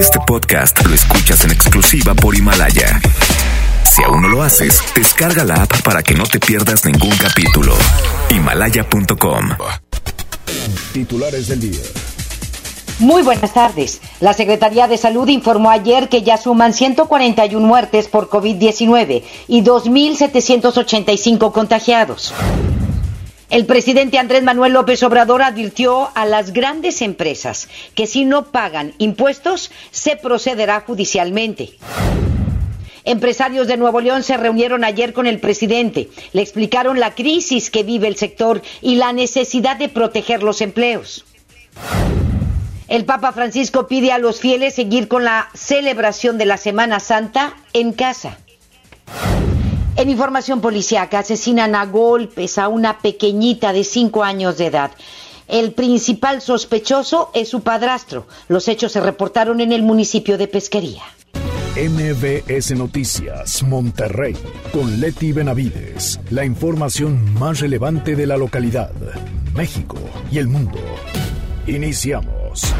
Este podcast lo escuchas en exclusiva por Himalaya. Si aún no lo haces, descarga la app para que no te pierdas ningún capítulo. Himalaya.com. Titulares del día. Muy buenas tardes. La Secretaría de Salud informó ayer que ya suman 141 muertes por COVID-19 y 2.785 contagiados. El presidente Andrés Manuel López Obrador advirtió a las grandes empresas que si no pagan impuestos se procederá judicialmente. Empresarios de Nuevo León se reunieron ayer con el presidente. Le explicaron la crisis que vive el sector y la necesidad de proteger los empleos. El Papa Francisco pide a los fieles seguir con la celebración de la Semana Santa en casa. En información policiaca, asesinan a golpes a una pequeñita de cinco años de edad. El principal sospechoso es su padrastro. Los hechos se reportaron en el municipio de Pesquería. MBS Noticias, Monterrey, con Leti Benavides. La información más relevante de la localidad, México y el mundo. Iniciamos.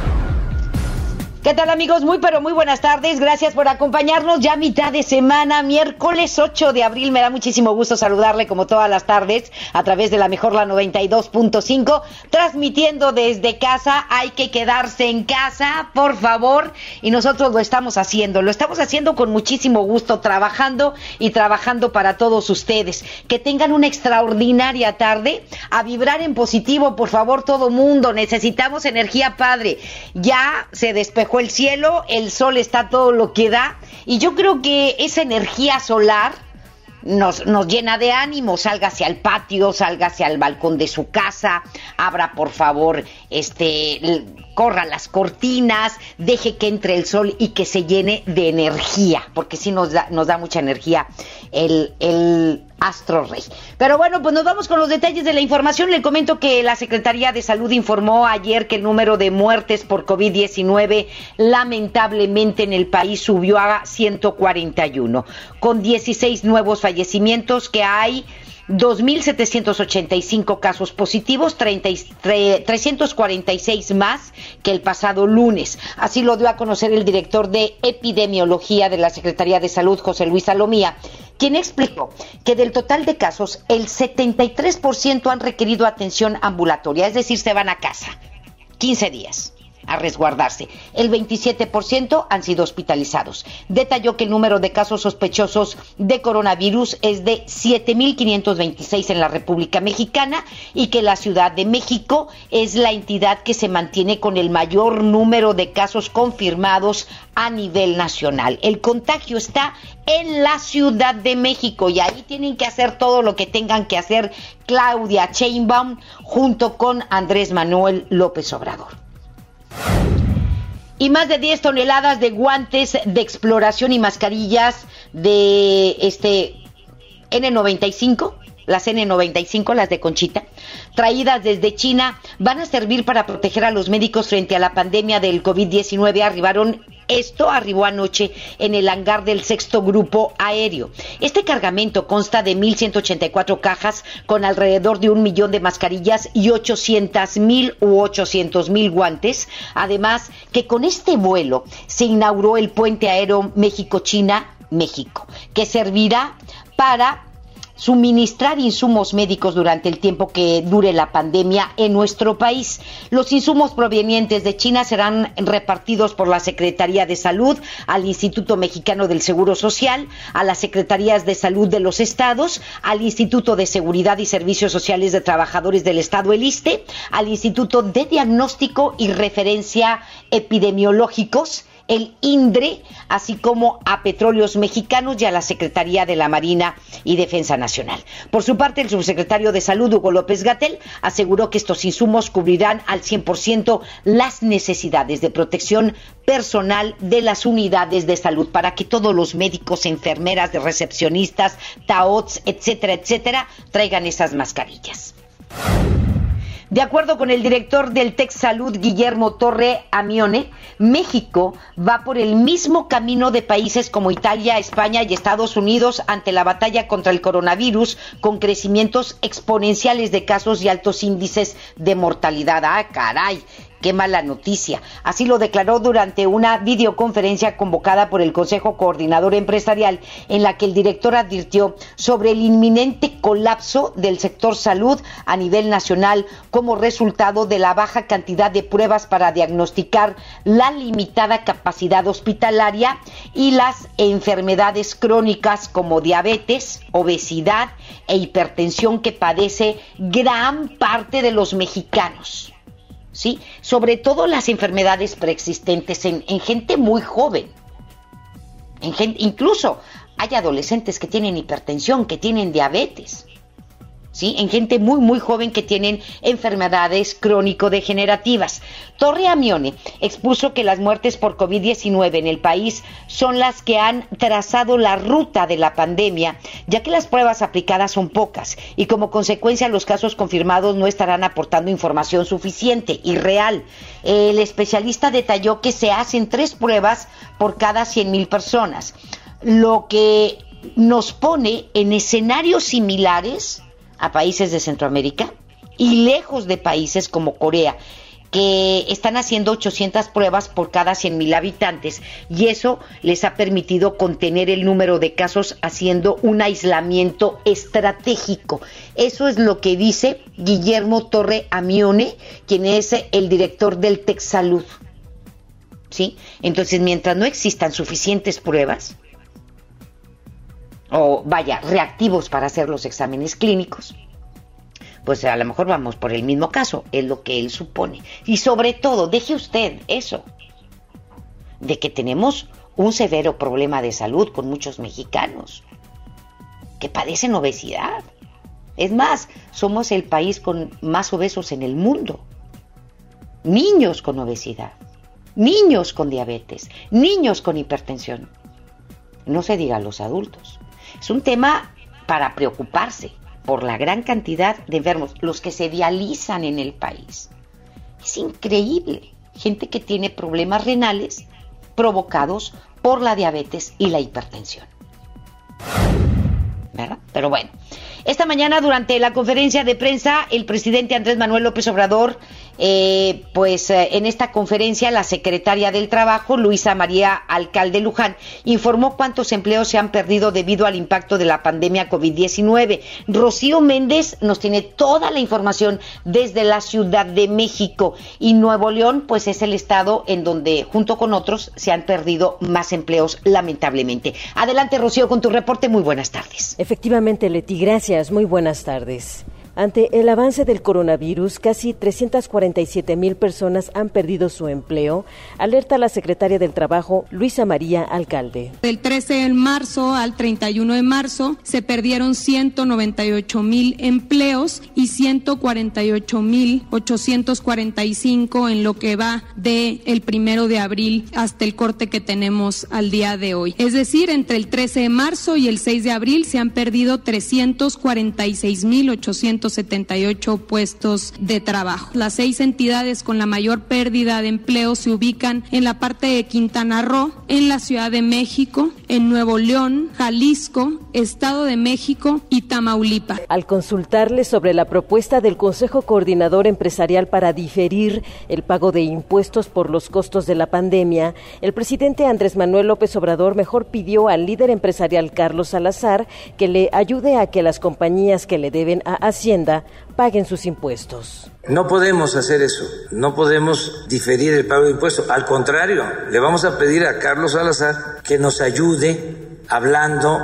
¿Qué tal amigos? Muy pero muy buenas tardes. Gracias por acompañarnos ya mitad de semana, miércoles 8 de abril. Me da muchísimo gusto saludarle como todas las tardes a través de la mejor la 92.5, transmitiendo desde casa. Hay que quedarse en casa, por favor. Y nosotros lo estamos haciendo. Lo estamos haciendo con muchísimo gusto, trabajando y trabajando para todos ustedes. Que tengan una extraordinaria tarde. A vibrar en positivo, por favor, todo mundo. Necesitamos energía padre. Ya se despejó el cielo, el sol está todo lo que da y yo creo que esa energía solar nos, nos llena de ánimo, salga hacia el patio, salga hacia el balcón de su casa, abra por favor, este, corra las cortinas, deje que entre el sol y que se llene de energía, porque sí nos da, nos da mucha energía el, el Astro Rey. Pero bueno, pues nos vamos con los detalles de la información. Le comento que la Secretaría de Salud informó ayer que el número de muertes por COVID-19 lamentablemente en el país subió a 141, con 16 nuevos fallecimientos que hay 2.785 casos positivos, 346 más que el pasado lunes. Así lo dio a conocer el director de epidemiología de la Secretaría de Salud, José Luis Salomía, quien explicó que del total de casos, el 73% han requerido atención ambulatoria, es decir, se van a casa 15 días a resguardarse. El 27% han sido hospitalizados. Detalló que el número de casos sospechosos de coronavirus es de 7.526 en la República Mexicana y que la Ciudad de México es la entidad que se mantiene con el mayor número de casos confirmados a nivel nacional. El contagio está en la Ciudad de México y ahí tienen que hacer todo lo que tengan que hacer Claudia Sheinbaum junto con Andrés Manuel López Obrador y más de 10 toneladas de guantes de exploración y mascarillas de este N95, las N95, las de Conchita, traídas desde China, van a servir para proteger a los médicos frente a la pandemia del COVID-19. Arribaron esto arribó anoche en el hangar del sexto grupo aéreo. Este cargamento consta de 1.184 cajas con alrededor de un millón de mascarillas y 800 mil u 800 mil guantes. Además, que con este vuelo se inauguró el puente aéreo México-China-México, que servirá para suministrar insumos médicos durante el tiempo que dure la pandemia en nuestro país. Los insumos provenientes de China serán repartidos por la Secretaría de Salud al Instituto Mexicano del Seguro Social, a las Secretarías de Salud de los estados, al Instituto de Seguridad y Servicios Sociales de Trabajadores del Estado, el ISTE, al Instituto de Diagnóstico y Referencia Epidemiológicos, el INDRE, así como a Petróleos Mexicanos y a la Secretaría de la Marina y Defensa Nacional. Por su parte, el subsecretario de Salud, Hugo López Gatel, aseguró que estos insumos cubrirán al 100% las necesidades de protección personal de las unidades de salud para que todos los médicos, enfermeras, recepcionistas, TAOTS, etcétera, etcétera, traigan esas mascarillas. De acuerdo con el director del Tex Salud, Guillermo Torre Amione, México va por el mismo camino de países como Italia, España y Estados Unidos ante la batalla contra el coronavirus, con crecimientos exponenciales de casos y altos índices de mortalidad. Ah, caray Qué mala noticia. Así lo declaró durante una videoconferencia convocada por el Consejo Coordinador Empresarial, en la que el director advirtió sobre el inminente colapso del sector salud a nivel nacional como resultado de la baja cantidad de pruebas para diagnosticar la limitada capacidad hospitalaria y las enfermedades crónicas como diabetes, obesidad e hipertensión que padece gran parte de los mexicanos. ¿Sí? Sobre todo las enfermedades preexistentes en, gente muy joven. En incluso hay adolescentes que tienen hipertensión, que tienen diabetes. ¿Sí? en gente muy muy joven que tienen enfermedades crónico-degenerativas. Torre Amione expuso que las muertes por COVID-19 en el país son las que han trazado la ruta de la pandemia, ya que las pruebas aplicadas son pocas y como consecuencia los casos confirmados no estarán aportando información suficiente y real. El especialista detalló que se hacen tres pruebas por cada 100.000 personas, lo que nos pone en escenarios similares a países de Centroamérica y lejos de países como Corea que están haciendo 800 pruebas por cada 100.000 habitantes y eso les ha permitido contener el número de casos haciendo un aislamiento estratégico. Eso es lo que dice Guillermo Torre Amione, quien es el director del Texsalud. ¿Sí? Entonces, mientras no existan suficientes pruebas, o vaya, reactivos para hacer los exámenes clínicos, pues a lo mejor vamos por el mismo caso, es lo que él supone. Y sobre todo, deje usted eso, de que tenemos un severo problema de salud con muchos mexicanos que padecen obesidad. Es más, somos el país con más obesos en el mundo. Niños con obesidad, niños con diabetes, niños con hipertensión. No se diga los adultos. Es un tema para preocuparse por la gran cantidad de enfermos, los que se dializan en el país. Es increíble. Gente que tiene problemas renales provocados por la diabetes y la hipertensión. ¿Verdad? Pero bueno, esta mañana durante la conferencia de prensa, el presidente Andrés Manuel López Obrador eh, pues eh, en esta conferencia la secretaria del Trabajo, Luisa María Alcalde Luján, informó cuántos empleos se han perdido debido al impacto de la pandemia COVID-19. Rocío Méndez nos tiene toda la información desde la Ciudad de México y Nuevo León pues es el estado en donde junto con otros se han perdido más empleos lamentablemente. Adelante Rocío con tu reporte, muy buenas tardes. Efectivamente Leti, gracias, muy buenas tardes. Ante el avance del coronavirus, casi 347 mil personas han perdido su empleo, alerta la secretaria del Trabajo, Luisa María Alcalde. Del 13 de marzo al 31 de marzo se perdieron 198 mil empleos y 148 mil 845 en lo que va de el primero de abril hasta el corte que tenemos al día de hoy. Es decir, entre el 13 de marzo y el 6 de abril se han perdido 346 mil 800 178 puestos de trabajo. Las seis entidades con la mayor pérdida de empleo se ubican en la parte de Quintana Roo, en la Ciudad de México, en Nuevo León, Jalisco, Estado de México y Tamaulipas. Al consultarle sobre la propuesta del Consejo Coordinador Empresarial para diferir el pago de impuestos por los costos de la pandemia, el presidente Andrés Manuel López Obrador mejor pidió al líder empresarial Carlos Salazar que le ayude a que las compañías que le deben a Hacienda paguen sus impuestos. No podemos hacer eso, no podemos diferir el pago de impuestos. Al contrario, le vamos a pedir a Carlos Salazar que nos ayude hablando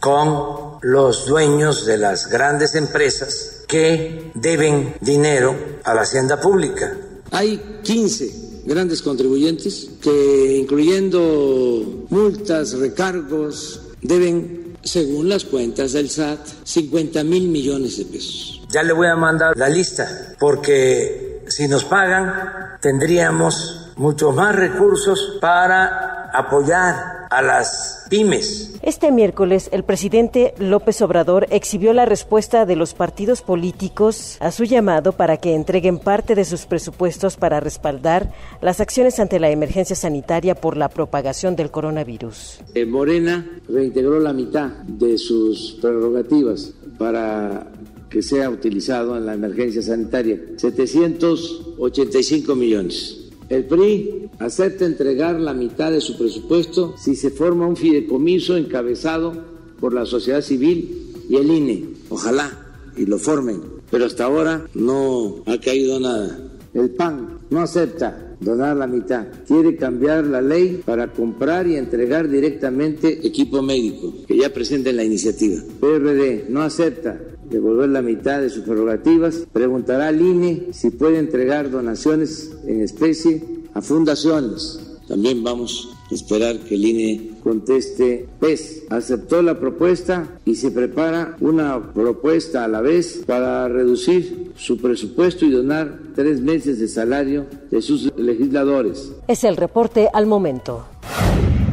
con los dueños de las grandes empresas que deben dinero a la hacienda pública. Hay 15 grandes contribuyentes que, incluyendo multas, recargos, deben según las cuentas del SAT, 50 mil millones de pesos. Ya le voy a mandar la lista, porque si nos pagan, tendríamos muchos más recursos para apoyar a las pymes. Este miércoles, el presidente López Obrador exhibió la respuesta de los partidos políticos a su llamado para que entreguen parte de sus presupuestos para respaldar las acciones ante la emergencia sanitaria por la propagación del coronavirus. Eh, Morena reintegró la mitad de sus prerrogativas para que sea utilizado en la emergencia sanitaria. 785 millones. El PRI acepta entregar la mitad de su presupuesto si se forma un fideicomiso encabezado por la sociedad civil y el INE. Ojalá y lo formen, pero hasta ahora no ha caído nada. El PAN no acepta donar la mitad. Quiere cambiar la ley para comprar y entregar directamente equipo médico, que ya presenten la iniciativa. PRD no acepta devolver la mitad de sus prerrogativas. Preguntará al INE si puede entregar donaciones en especie a fundaciones. También vamos a esperar que el INE conteste PES. Aceptó la propuesta y se prepara una propuesta a la vez para reducir su presupuesto y donar tres meses de salario de sus legisladores. Es el reporte al momento.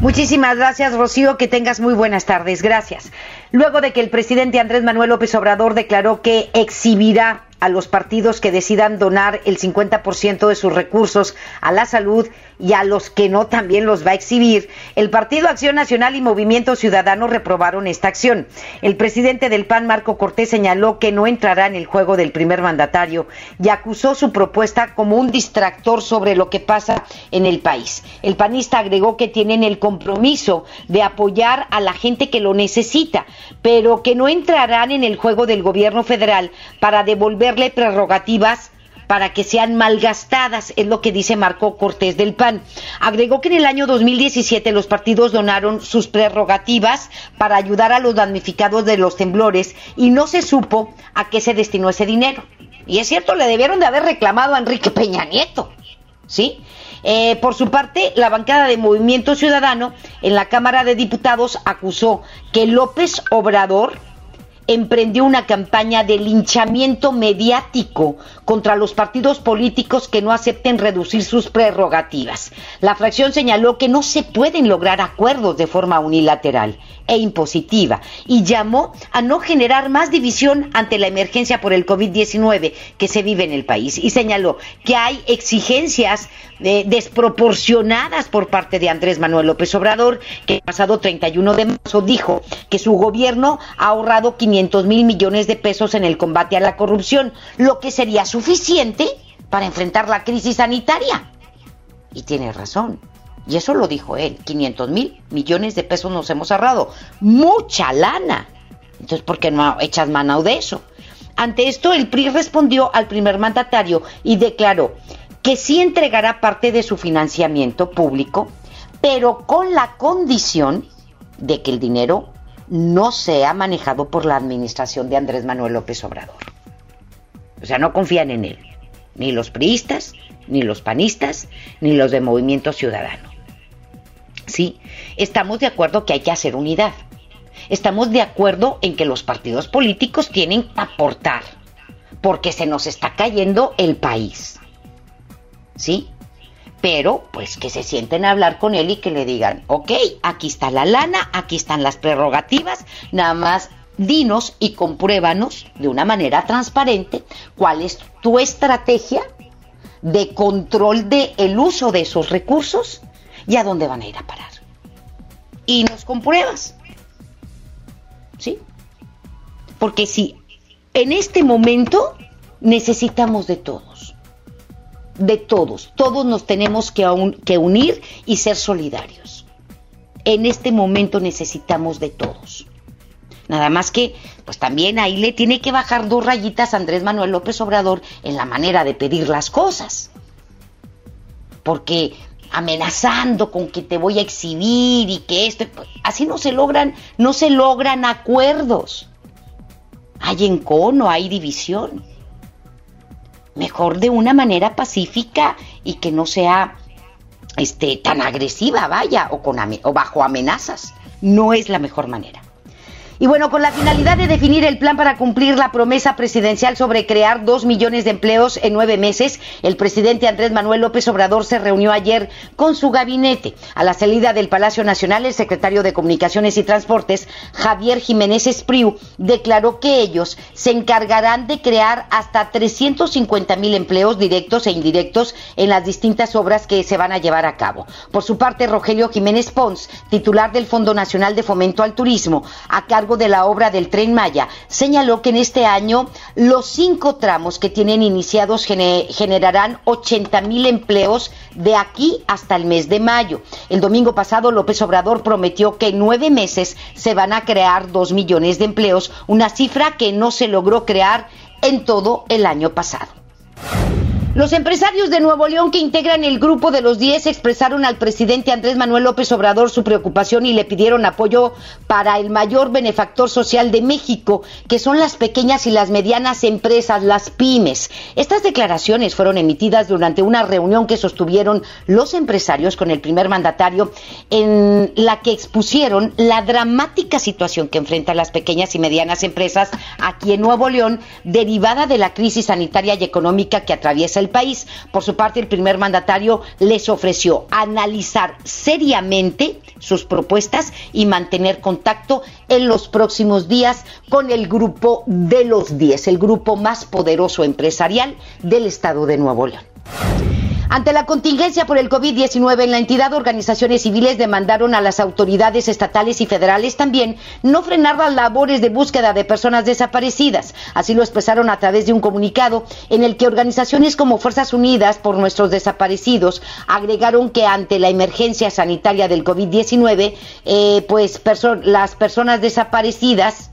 Muchísimas gracias, Rocío. Que tengas muy buenas tardes. Gracias. Luego de que el presidente Andrés Manuel López Obrador declaró que exhibirá a los partidos que decidan donar el 50% de sus recursos a la salud y a los que no también los va a exhibir, el Partido Acción Nacional y Movimiento Ciudadano reprobaron esta acción. El presidente del PAN, Marco Cortés, señaló que no entrará en el juego del primer mandatario y acusó su propuesta como un distractor sobre lo que pasa en el país. El panista agregó que tienen el compromiso de apoyar a la gente que lo necesita, pero que no entrarán en el juego del gobierno federal para devolverle prerrogativas para que sean malgastadas, es lo que dice Marco Cortés del PAN. Agregó que en el año 2017 los partidos donaron sus prerrogativas para ayudar a los damnificados de los temblores y no se supo a qué se destinó ese dinero. Y es cierto, le debieron de haber reclamado a Enrique Peña Nieto, ¿sí? Eh, por su parte, la bancada de Movimiento Ciudadano en la Cámara de Diputados acusó que López Obrador emprendió una campaña de linchamiento mediático contra los partidos políticos que no acepten reducir sus prerrogativas. La fracción señaló que no se pueden lograr acuerdos de forma unilateral e impositiva y llamó a no generar más división ante la emergencia por el COVID-19 que se vive en el país y señaló que hay exigencias eh, desproporcionadas por parte de Andrés Manuel López Obrador, que el pasado 31 de marzo dijo que su gobierno ha ahorrado 500 mil millones de pesos en el combate a la corrupción, lo que sería suficiente para enfrentar la crisis sanitaria. Y tiene razón. Y eso lo dijo él, 500 mil millones de pesos nos hemos ahorrado. Mucha lana. Entonces, ¿por qué no echas mano de eso? Ante esto, el PRI respondió al primer mandatario y declaró que sí entregará parte de su financiamiento público, pero con la condición de que el dinero no sea manejado por la administración de Andrés Manuel López Obrador. O sea, no confían en él, ni los priistas, ni los panistas, ni los de Movimiento Ciudadano. Sí, estamos de acuerdo que hay que hacer unidad. Estamos de acuerdo en que los partidos políticos tienen que aportar, porque se nos está cayendo el país. ¿Sí? Pero, pues que se sienten a hablar con él y que le digan, ok, aquí está la lana, aquí están las prerrogativas, nada más dinos y compruébanos de una manera transparente cuál es tu estrategia de control del el uso de esos recursos y a dónde van a ir a parar. Y nos compruebas. ¿Sí? Porque si en este momento necesitamos de todos, de todos, todos nos tenemos que, que unir y ser solidarios. En este momento necesitamos de todos. Nada más que, pues también ahí le tiene que bajar dos rayitas a Andrés Manuel López Obrador en la manera de pedir las cosas. Porque amenazando con que te voy a exhibir y que esto, pues, así no se logran, no se logran acuerdos. Hay encono, hay división. Mejor de una manera pacífica y que no sea este tan agresiva, vaya, o con o bajo amenazas. No es la mejor manera. Y bueno, con la finalidad de definir el plan para cumplir la promesa presidencial sobre crear dos millones de empleos en nueve meses, el presidente Andrés Manuel López Obrador se reunió ayer con su gabinete. A la salida del Palacio Nacional, el secretario de Comunicaciones y Transportes, Javier Jiménez Espriu, declaró que ellos se encargarán de crear hasta 350 mil empleos directos e indirectos en las distintas obras que se van a llevar a cabo. Por su parte, Rogelio Jiménez Pons, titular del Fondo Nacional de Fomento al Turismo, a cargo de la obra del tren Maya señaló que en este año los cinco tramos que tienen iniciados generarán 80 mil empleos de aquí hasta el mes de mayo. El domingo pasado López Obrador prometió que en nueve meses se van a crear dos millones de empleos, una cifra que no se logró crear en todo el año pasado. Los empresarios de Nuevo León que integran el grupo de los 10 expresaron al presidente Andrés Manuel López Obrador su preocupación y le pidieron apoyo para el mayor benefactor social de México, que son las pequeñas y las medianas empresas, las pymes. Estas declaraciones fueron emitidas durante una reunión que sostuvieron los empresarios con el primer mandatario, en la que expusieron la dramática situación que enfrentan las pequeñas y medianas empresas aquí en Nuevo León, derivada de la crisis sanitaria y económica que atraviesa el país. Por su parte, el primer mandatario les ofreció analizar seriamente sus propuestas y mantener contacto en los próximos días con el grupo de los 10, el grupo más poderoso empresarial del estado de Nuevo León. Ante la contingencia por el COVID-19 en la entidad, organizaciones civiles demandaron a las autoridades estatales y federales también no frenar las labores de búsqueda de personas desaparecidas. Así lo expresaron a través de un comunicado en el que organizaciones como Fuerzas Unidas por nuestros desaparecidos agregaron que ante la emergencia sanitaria del COVID-19, eh, pues las personas desaparecidas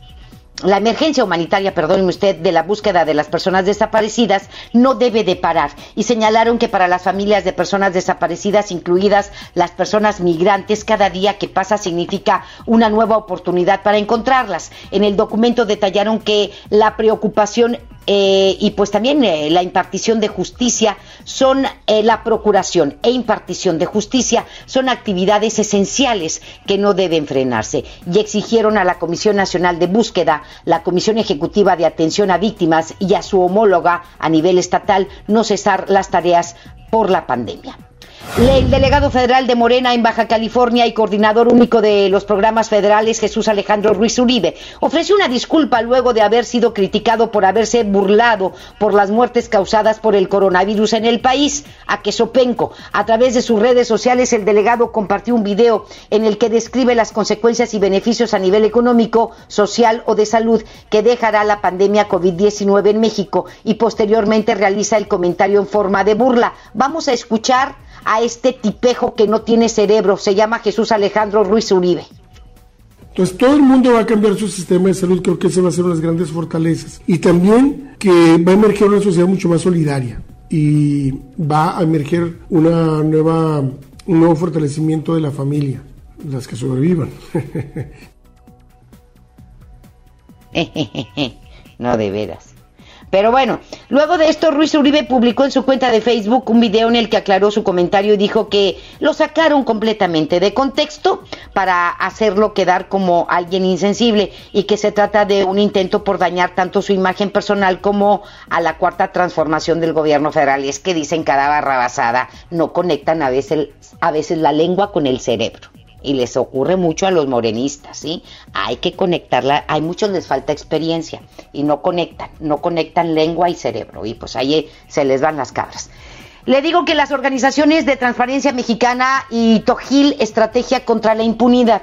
la emergencia humanitaria, perdóneme usted, de la búsqueda de las personas desaparecidas no debe de parar y señalaron que para las familias de personas desaparecidas, incluidas las personas migrantes, cada día que pasa significa una nueva oportunidad para encontrarlas. En el documento detallaron que la preocupación eh, y pues también eh, la impartición de justicia son eh, la procuración e impartición de justicia son actividades esenciales que no deben frenarse y exigieron a la Comisión Nacional de Búsqueda, la Comisión Ejecutiva de Atención a Víctimas y a su homóloga a nivel estatal no cesar las tareas por la pandemia. El delegado federal de Morena en Baja California y coordinador único de los programas federales, Jesús Alejandro Ruiz Uribe, ofreció una disculpa luego de haber sido criticado por haberse burlado por las muertes causadas por el coronavirus en el país. A Quesopenco, a través de sus redes sociales, el delegado compartió un video en el que describe las consecuencias y beneficios a nivel económico, social o de salud que dejará la pandemia COVID-19 en México y posteriormente realiza el comentario en forma de burla. Vamos a escuchar a este tipejo que no tiene cerebro. Se llama Jesús Alejandro Ruiz Uribe. Entonces todo el mundo va a cambiar su sistema de salud, creo que ese va a ser una de las grandes fortalezas. Y también que va a emerger una sociedad mucho más solidaria y va a emerger una nueva, un nuevo fortalecimiento de la familia, las que sobrevivan. no de veras. Pero bueno, luego de esto, Ruiz Uribe publicó en su cuenta de Facebook un video en el que aclaró su comentario y dijo que lo sacaron completamente de contexto para hacerlo quedar como alguien insensible y que se trata de un intento por dañar tanto su imagen personal como a la cuarta transformación del gobierno federal. Es que dicen cada barra basada, no conectan a veces, a veces la lengua con el cerebro y les ocurre mucho a los morenistas, ¿sí? Hay que conectarla, hay muchos les falta experiencia y no conectan, no conectan lengua y cerebro y pues ahí se les van las cabras. Le digo que las organizaciones de Transparencia Mexicana y Tojil Estrategia contra la Impunidad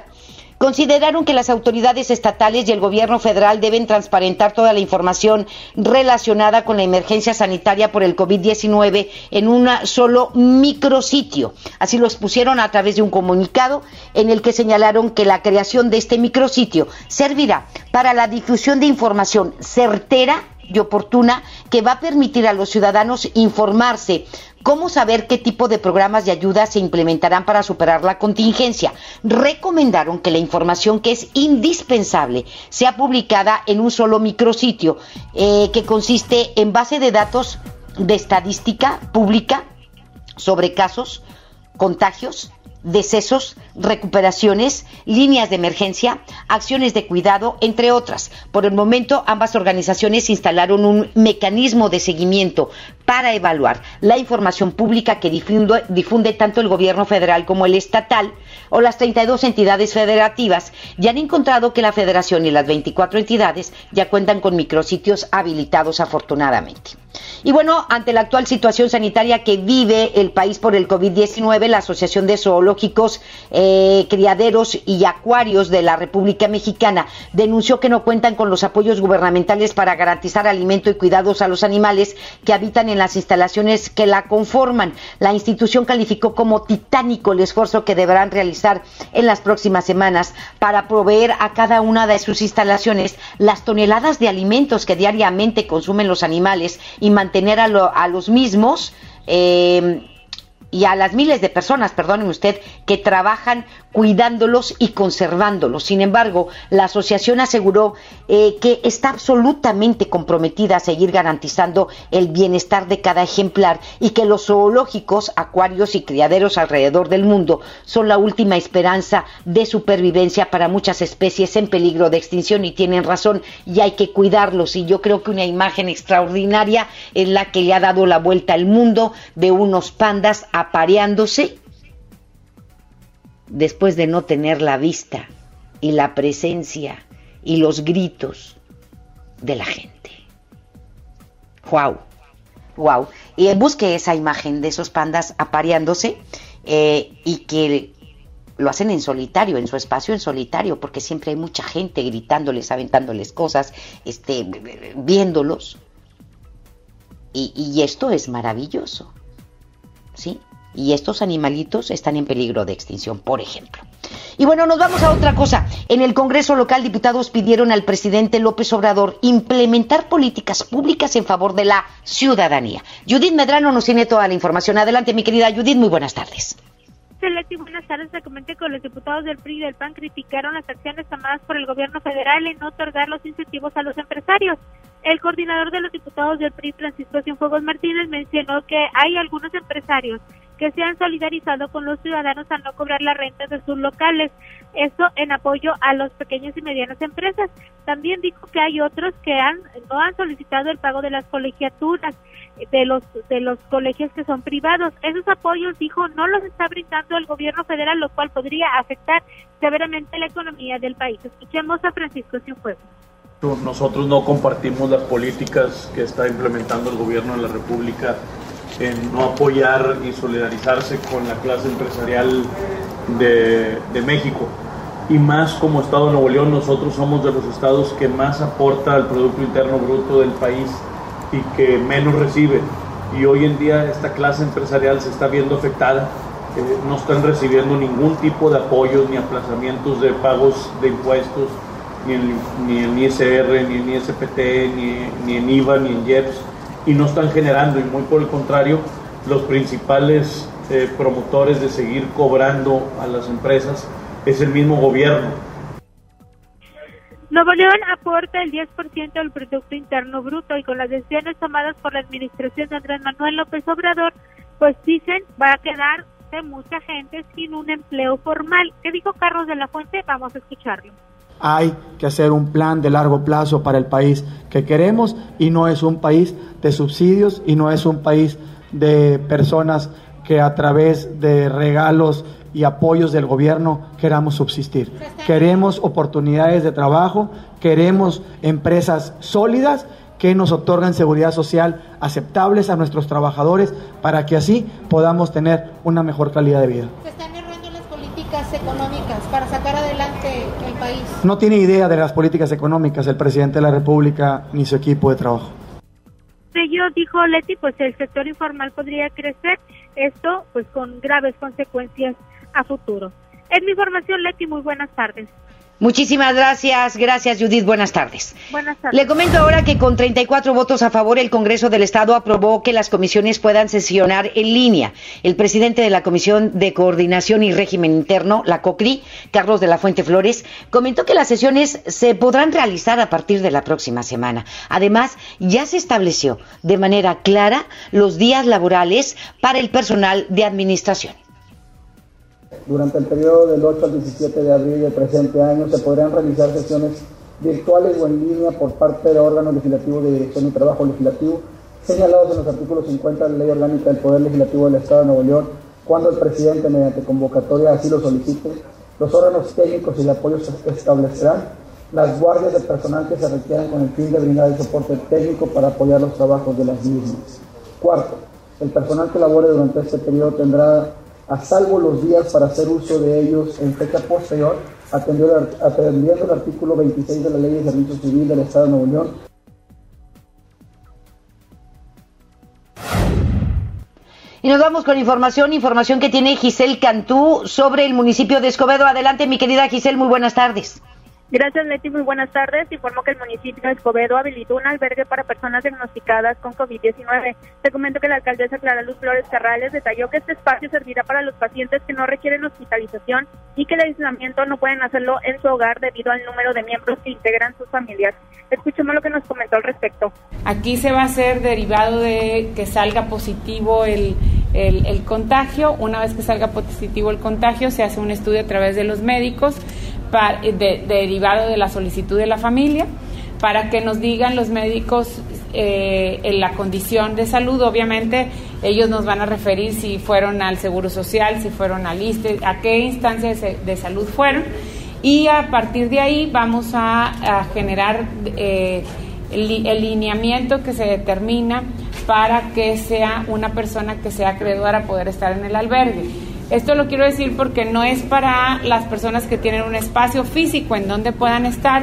consideraron que las autoridades estatales y el gobierno federal deben transparentar toda la información relacionada con la emergencia sanitaria por el COVID-19 en un solo micrositio. Así lo expusieron a través de un comunicado en el que señalaron que la creación de este micrositio servirá para la difusión de información certera y oportuna que va a permitir a los ciudadanos informarse ¿Cómo saber qué tipo de programas de ayuda se implementarán para superar la contingencia? Recomendaron que la información que es indispensable sea publicada en un solo micrositio eh, que consiste en base de datos de estadística pública sobre casos, contagios, decesos, recuperaciones, líneas de emergencia, acciones de cuidado, entre otras. Por el momento, ambas organizaciones instalaron un mecanismo de seguimiento para evaluar la información pública que difunde, tanto el gobierno federal como el estatal o las 32 entidades federativas y han encontrado que la federación y las 24 entidades ya cuentan con micrositios habilitados afortunadamente. Y bueno, ante la actual situación sanitaria que vive el país por el COVID-19, la Asociación de Eh, Criaderos y Acuarios de la República Mexicana denunció que no cuentan con los apoyos gubernamentales para garantizar alimento y cuidados a los animales que habitan en las instalaciones que la conforman. La institución calificó como titánico el esfuerzo que deberán realizar en las próximas semanas para proveer a cada una de sus instalaciones las toneladas de alimentos que diariamente consumen los animales y mantener a, a los mismos eh, y a las miles de personas, perdóneme usted, que trabajan cuidándolos y conservándolos. Sin embargo, la asociación aseguró eh, que está absolutamente comprometida a seguir garantizando el bienestar de cada ejemplar y que los zoológicos, acuarios y criaderos alrededor del mundo son la última esperanza de supervivencia para muchas especies en peligro de extinción y tienen razón y hay que cuidarlos. Y yo creo que una imagen extraordinaria es la que le ha dado la vuelta al mundo de unos pandas apareándose después de no tener la vista y la presencia y los gritos de la gente. ¡Wow! ¡Wow! Y busque esa imagen de esos pandas apareándose eh, y que lo hacen en solitario, en su espacio en solitario, porque siempre hay mucha gente gritándoles, aventándoles cosas, este, viéndolos. Y, y esto es maravilloso. ¿Sí? Y estos animalitos están en peligro de extinción, por ejemplo. Y bueno, nos vamos a otra cosa. En el Congreso local, diputados pidieron al presidente López Obrador implementar políticas públicas en favor de la ciudadanía. Judith Medrano nos tiene toda la información. Adelante, mi querida Judith, muy buenas tardes. Celeste, buenas tardes. Se comenté que los diputados del PRI y del PAN criticaron las acciones tomadas por el gobierno federal en no otorgar los incentivos a los empresarios. El coordinador de los diputados del PRI, Francisco Cienfuegos Martínez, mencionó que hay algunos empresarios que se han solidarizado con los ciudadanos al no cobrar la renta de sus locales. Esto en apoyo a las pequeñas y medianas empresas. También dijo que hay otros que han no han solicitado el pago de las colegiaturas de los de los colegios que son privados. Esos apoyos, dijo, no los está brindando el gobierno federal, lo cual podría afectar severamente la economía del país. Escuchemos a Francisco Cienfuegos. Nosotros no compartimos las políticas que está implementando el gobierno de la República en no apoyar y solidarizarse con la clase empresarial de, de, México. Y más como Estado de Nuevo León, nosotros somos de los estados que más aporta al Producto Interno Bruto del país y que menos recibe. Y hoy en día esta clase empresarial se está viendo afectada. Eh, no están recibiendo ningún tipo de apoyos ni aplazamientos de pagos de impuestos, ni en, ni en ISR, ni en ISPT, ni, ni en IVA, ni en IEPS y no están generando, y muy por el contrario, los principales eh, promotores de seguir cobrando a las empresas es el mismo gobierno. Nuevo León aporta el 10% del Producto Interno Bruto y con las decisiones tomadas por la administración de Andrés Manuel López Obrador, pues dicen va a quedar mucha gente sin un empleo formal. ¿Qué dijo Carlos de la Fuente? Vamos a escucharlo. Hay que hacer un plan de largo plazo para el país que queremos y no es un país de subsidios y no es un país de personas que a través de regalos y apoyos del gobierno queramos subsistir. Queremos oportunidades de trabajo, queremos empresas sólidas que nos otorgan seguridad social aceptables a nuestros trabajadores para que así podamos tener una mejor calidad de vida económicas para sacar adelante el país? No tiene idea de las políticas económicas el presidente de la República ni su equipo de trabajo. Yo dijo Leti, pues el sector informal podría crecer, esto pues con graves consecuencias a futuro. Es mi información, Leti, muy buenas tardes. Muchísimas gracias, gracias Judith, buenas tardes. Buenas tardes. Le comento ahora que con 34 votos a favor el Congreso del Estado aprobó que las comisiones puedan sesionar en línea. El presidente de la Comisión de Coordinación y Régimen Interno, la COCRI, Carlos de la Fuente Flores, comentó que las sesiones se podrán realizar a partir de la próxima semana. Además, ya se estableció de manera clara los días laborales para el personal de administración. Durante el periodo del 8 al 17 de abril del presente año se podrán realizar sesiones virtuales o en línea por parte de órganos legislativos de dirección y trabajo legislativo señalados en los artículos 50 de la Ley Orgánica del Poder Legislativo del Estado de Nuevo León, cuando el presidente, mediante convocatoria, así lo solicite. Los órganos técnicos y de apoyo se establecerán las guardias de personal que se requieran con el fin de brindar el soporte técnico para apoyar los trabajos de las mismas. Cuarto, el personal que labore durante este periodo tendrá a salvo los días para hacer uso de ellos en fecha posterior, atendiendo el artículo 26 de la Ley de Servicio Civil del Estado de Nuevo León. Y nos vamos con información, información que tiene Giselle Cantú sobre el municipio de Escobedo. Adelante, mi querida Giselle, muy buenas tardes. Gracias, Leti. Muy buenas tardes. Informó que el municipio de Escobedo habilitó un albergue para personas diagnosticadas con COVID-19. Te comento que la alcaldesa Clara Luz Flores Carrales detalló que este espacio servirá para los pacientes que no requieren hospitalización y que el aislamiento no pueden hacerlo en su hogar debido al número de miembros que integran sus familias. Escuchemos lo que nos comentó al respecto. Aquí se va a hacer derivado de que salga positivo el, el contagio. Una vez que salga positivo el contagio, se hace un estudio a través de los médicos de, derivado de la solicitud de la familia para que nos digan los médicos eh, en la condición de salud. Obviamente ellos nos van a referir si fueron al Seguro Social, si fueron al ISTE, a qué instancia de, salud fueron. Y a partir de ahí vamos a, generar eh, el, el, lineamiento que se determina para que sea una persona que sea acreedora a poder estar en el albergue. Esto lo quiero decir porque no es para las personas que tienen un espacio físico en donde puedan estar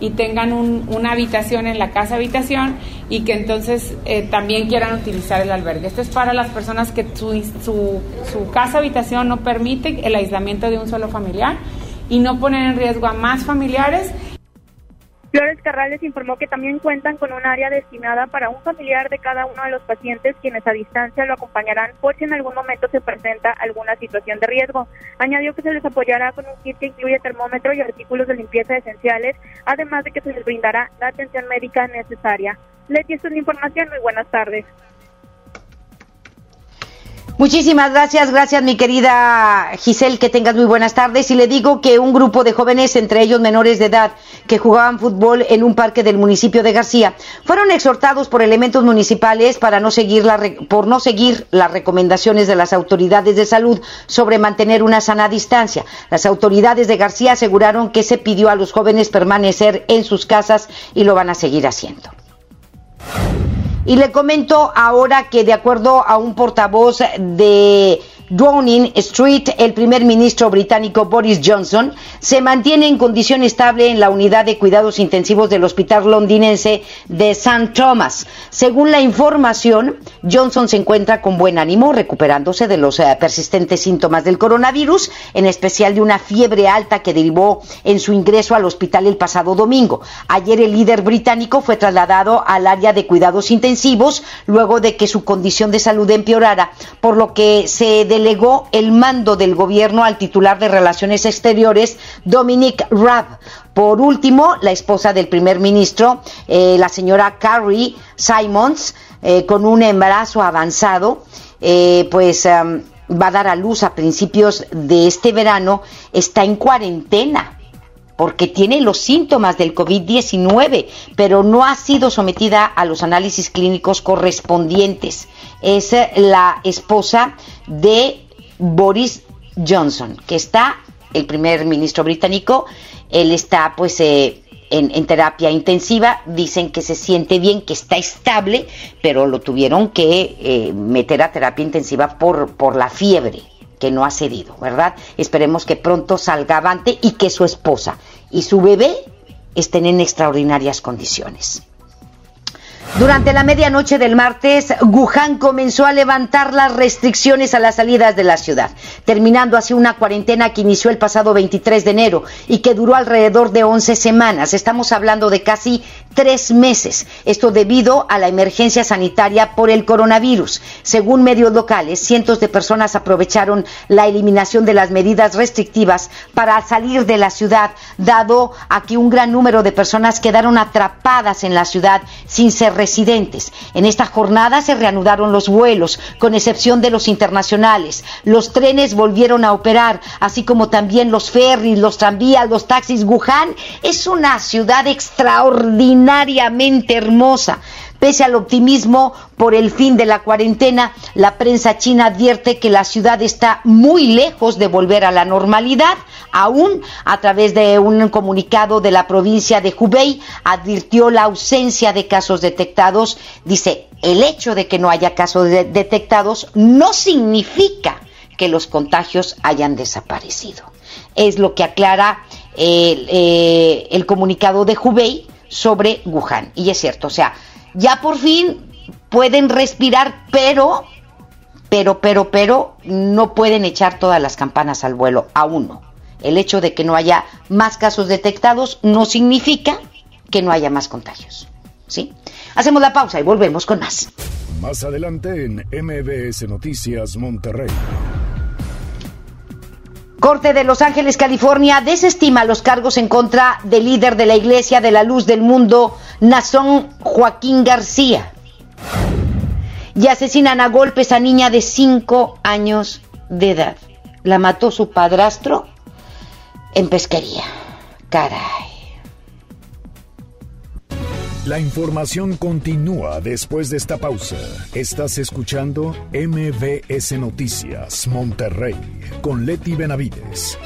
y tengan una habitación en la casa habitación y que entonces eh, también quieran utilizar el albergue. Esto es para las personas que su, su, su casa habitación no permite el aislamiento de un solo familiar y no ponen en riesgo a más familiares Flores Carrales informó que también cuentan con un área destinada para un familiar de cada uno de los pacientes quienes a distancia lo acompañarán por si en algún momento se presenta alguna situación de riesgo. Añadió que se les apoyará con un kit que incluye termómetro y artículos de limpieza esenciales, además de que se les brindará la atención médica necesaria. Leti, esta es la información. Muy buenas tardes. Muchísimas gracias, gracias mi querida Giselle, que tengas muy buenas tardes. Y le digo que un grupo de jóvenes, entre ellos menores de edad, que jugaban fútbol en un parque del municipio de García, fueron exhortados por elementos municipales para no seguir la, por no seguir las recomendaciones de las autoridades de salud sobre mantener una sana distancia. Las autoridades de García aseguraron que se pidió a los jóvenes permanecer en sus casas y lo van a seguir haciendo. Y le comento ahora que de acuerdo a un portavoz de Downing Street, el primer ministro británico Boris Johnson se mantiene en condición estable en la unidad de cuidados intensivos del hospital londinense de St. Thomas. Según la información, Johnson se encuentra con buen ánimo, recuperándose de los eh, persistentes síntomas del coronavirus, en especial de una fiebre alta que derivó en su ingreso al hospital el pasado domingo. Ayer el líder británico fue trasladado al área de cuidados intensivos luego de que su condición de salud empeorara, por lo que se delegó el mando del gobierno al titular de Relaciones Exteriores, Dominic Raab. Por último, la esposa del primer ministro, eh, la señora Carrie Simons, eh, con un embarazo avanzado, eh, pues va a dar a luz a principios de este verano, está en cuarentena porque tiene los síntomas del COVID-19, pero no ha sido sometida a los análisis clínicos correspondientes. Es la esposa de Boris Johnson, que está, el primer ministro británico, él está pues eh, en, terapia intensiva, dicen que se siente bien, que está estable, pero lo tuvieron que eh, meter a terapia intensiva por, por la fiebre que no ha cedido, ¿verdad? Esperemos que pronto salga avante y que su esposa y su bebé estén en extraordinarias condiciones. Durante la medianoche del martes, Wuhan comenzó a levantar las restricciones a las salidas de la ciudad, terminando así una cuarentena que inició el pasado 23 de enero y que duró alrededor de 11 semanas. Estamos hablando de casi tres meses. Esto debido a la emergencia sanitaria por el coronavirus. Según medios locales, cientos de personas aprovecharon la eliminación de las medidas restrictivas para salir de la ciudad, dado a que un gran número de personas quedaron atrapadas en la ciudad sin ser residentes. En esta jornada se reanudaron los vuelos, con excepción de los internacionales. Los trenes volvieron a operar, así como también los ferries, los tranvías, los taxis. Wuhan es una ciudad extraordinariamente hermosa Pese al optimismo por el fin de la cuarentena, la prensa china advierte que la ciudad está muy lejos de volver a la normalidad. Aún a través de un comunicado de la provincia de Hubei, advirtió la ausencia de casos detectados. Dice, el hecho de que no haya casos detectados no significa que los contagios hayan desaparecido. Es lo que aclara el, eh, el comunicado de Hubei sobre Wuhan. Y es cierto, o sea, ya por fin pueden respirar, pero, pero, pero, pero, no pueden echar todas las campanas al vuelo, aún no. El hecho de que no haya más casos detectados no significa que no haya más contagios. ¿Sí? Hacemos la pausa y volvemos con más. Más adelante en MBS Noticias Monterrey. Corte de Los Ángeles, California, desestima los cargos en contra del líder de la Iglesia de la Luz del Mundo, Nazón Joaquín García. Y asesinan a golpes a niña de 5 años de edad. La mató su padrastro en pesquería. Caray. La información continúa después de esta pausa. Estás escuchando MBS Noticias Monterrey con Leti Benavides.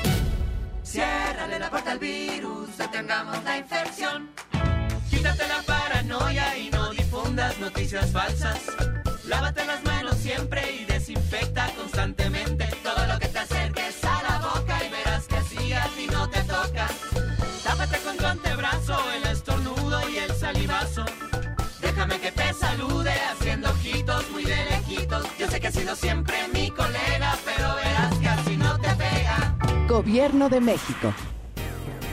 Ciérrale la puerta al virus, detengamos la infección. Quítate la paranoia y no difundas noticias falsas. Lávate las manos siempre y desinfecta constantemente Déjame que te salude haciendo ojitos muy de lejitos. Yo sé que has sido siempre mi colega, pero verás que así no te pega. Gobierno de México.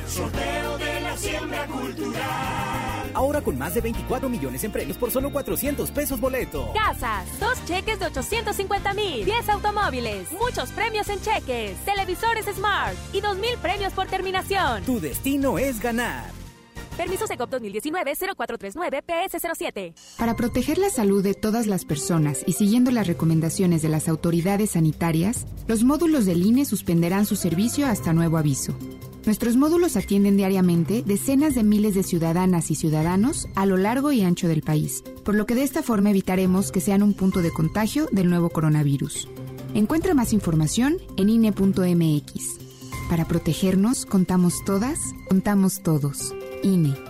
Sorteo de la siembra cultural. Ahora con más de 24 millones en premios por solo 400 pesos boleto. Casas, dos cheques de 850 mil, 10 automóviles, muchos premios en cheques, televisores Smart y 2 mil premios por terminación. Tu destino es ganar. Permiso Secop 2019-0439-PS07. Para proteger la salud de todas las personas y siguiendo las recomendaciones de las autoridades sanitarias, los módulos del INE suspenderán su servicio hasta nuevo aviso. Nuestros módulos atienden diariamente decenas de miles de ciudadanas y ciudadanos a lo largo y ancho del país, por lo que de esta forma evitaremos que sean un punto de contagio del nuevo coronavirus. Encuentra más información en INE.mx. Para protegernos, contamos todas, contamos todos. INE. 55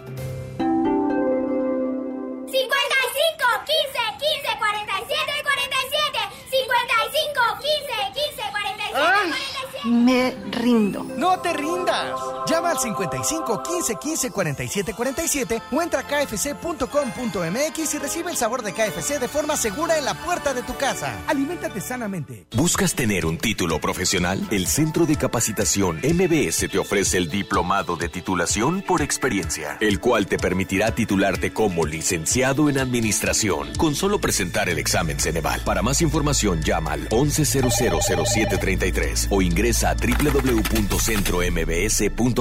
15 15 47 47 55 15 15 47 47 Me rindo. ¡No te rindas! Llama al 55 15 15 47 47 o entra a kfc.com.mx y recibe el sabor de KFC de forma segura en la puerta de tu casa. Aliméntate sanamente. ¿Buscas tener un título profesional? El Centro de Capacitación MBS te ofrece el Diplomado de Titulación por Experiencia, el cual te permitirá titularte como licenciado en Administración con solo presentar el examen Ceneval. Para más información llama al 11000733 o ingresa a www.centrombs.com.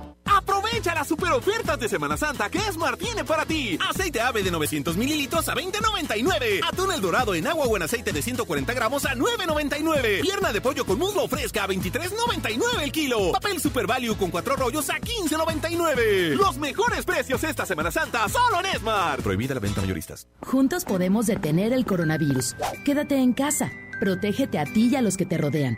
Aprovecha las super ofertas de Semana Santa que Esmar tiene para ti. Aceite ave de 900 mililitros a 20.99. Atún el dorado en agua o en aceite de 140 gramos a 9.99. Pierna de pollo con muslo fresca a 23.99 el kilo. Papel Super Value con cuatro rollos a 15.99. Los mejores precios esta Semana Santa solo en Esmar. Prohibida la venta mayoristas. Juntos podemos detener el coronavirus. Quédate en casa. Protégete a ti y a los que te rodean.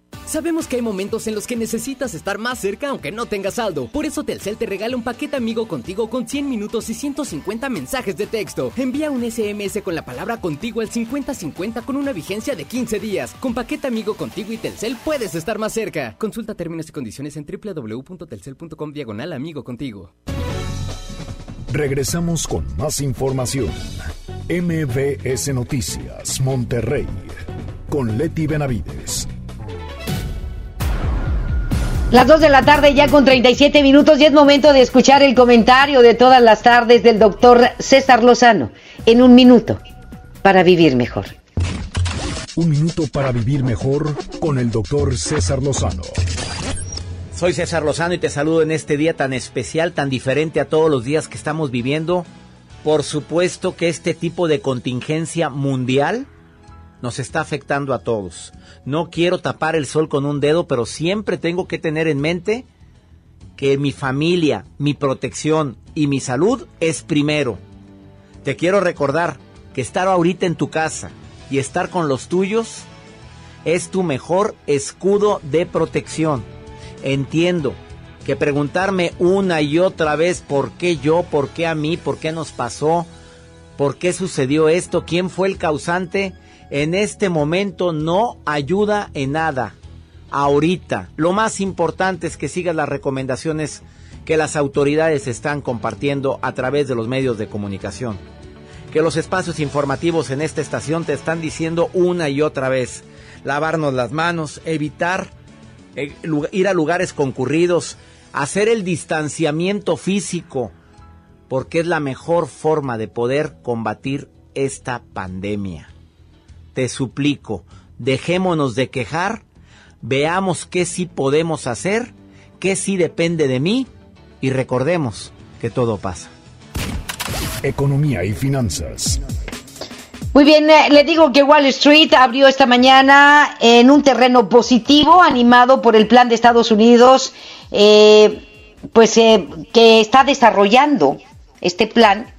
Sabemos que hay momentos en los que necesitas estar más cerca aunque no tengas saldo. Por eso Telcel te regala un paquete amigo contigo con 100 minutos y 150 mensajes de texto. Envía un SMS con la palabra contigo al 5050 con una vigencia de 15 días. Con paquete amigo contigo y Telcel puedes estar más cerca. Consulta términos y condiciones en www.telcel.com diagonal amigo contigo. Regresamos con más información. MBS Noticias, Monterrey, con Leti Benavides. Las 2 de la tarde ya con 37 minutos y es momento de escuchar el comentario de todas las tardes del doctor César Lozano en un minuto para vivir mejor. Un minuto para vivir mejor con el doctor César Lozano. Soy César Lozano y te saludo en este día tan especial, tan diferente a todos los días que estamos viviendo. Por supuesto que este tipo de contingencia mundial nos está afectando a todos. No quiero tapar el sol con un dedo, pero siempre tengo que tener en mente que mi familia, mi protección y mi salud es primero. Te quiero recordar que estar ahorita en tu casa y estar con los tuyos es tu mejor escudo de protección. Entiendo que preguntarme una y otra vez por qué yo, por qué a mí, por qué nos pasó, por qué sucedió esto, quién fue el causante, en este momento no ayuda en nada. Ahorita, lo más importante es que sigas las recomendaciones que las autoridades están compartiendo a través de los medios de comunicación. Que los espacios informativos en esta estación te están diciendo una y otra vez. Lavarnos las manos, evitar eh, ir a lugares concurridos, hacer el distanciamiento físico, porque es la mejor forma de poder combatir esta pandemia te suplico, dejémonos de quejar, veamos qué sí podemos hacer, qué sí depende de mí y recordemos que todo pasa. Economía y finanzas. Muy bien, eh, le digo que Wall Street abrió esta mañana en un terreno positivo, animado por el plan de Estados Unidos, eh, pues eh, que está desarrollando este plan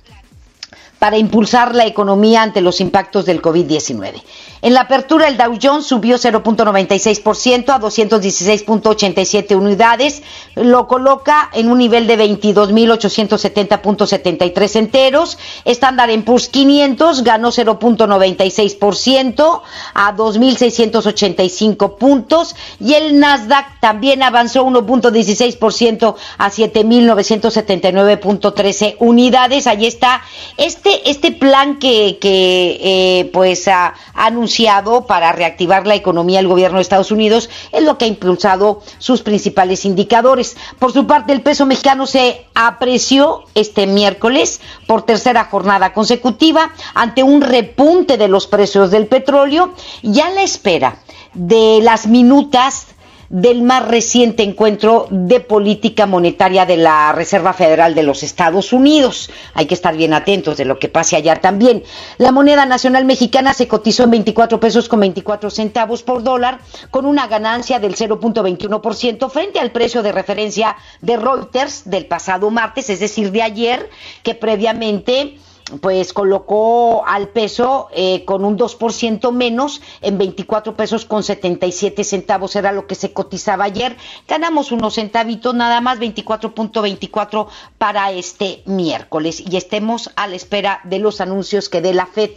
para impulsar la economía ante los impactos del COVID-19. En la apertura, el Dow Jones subió 0.96% a 216.87 unidades, lo coloca en un nivel de 22.870.73 enteros. Standard Poor's 500 ganó 0.96% a 2.685 puntos y el Nasdaq también avanzó 1.16% a 7.979.13 unidades. Allí está este este plan que, que eh, pues ha anunciado para reactivar la economía del gobierno de Estados Unidos es lo que ha impulsado sus principales indicadores. Por su parte, el peso mexicano se apreció este miércoles por tercera jornada consecutiva ante un repunte de los precios del petróleo y a la espera de las minutas del más reciente encuentro de política monetaria de la Reserva Federal de los Estados Unidos. Hay que estar bien atentos de lo que pase allá también. La moneda nacional mexicana se cotizó en 24 pesos con 24 centavos por dólar, con una ganancia del 0.21% frente al precio de referencia de Reuters del pasado martes, es decir, de ayer, que previamente pues colocó al peso eh, con un 2% menos en 24 pesos con 77 centavos era lo que se cotizaba ayer. Ganamos unos centavitos nada más 24.24 para este miércoles y estemos a la espera de los anuncios que dé la Fed,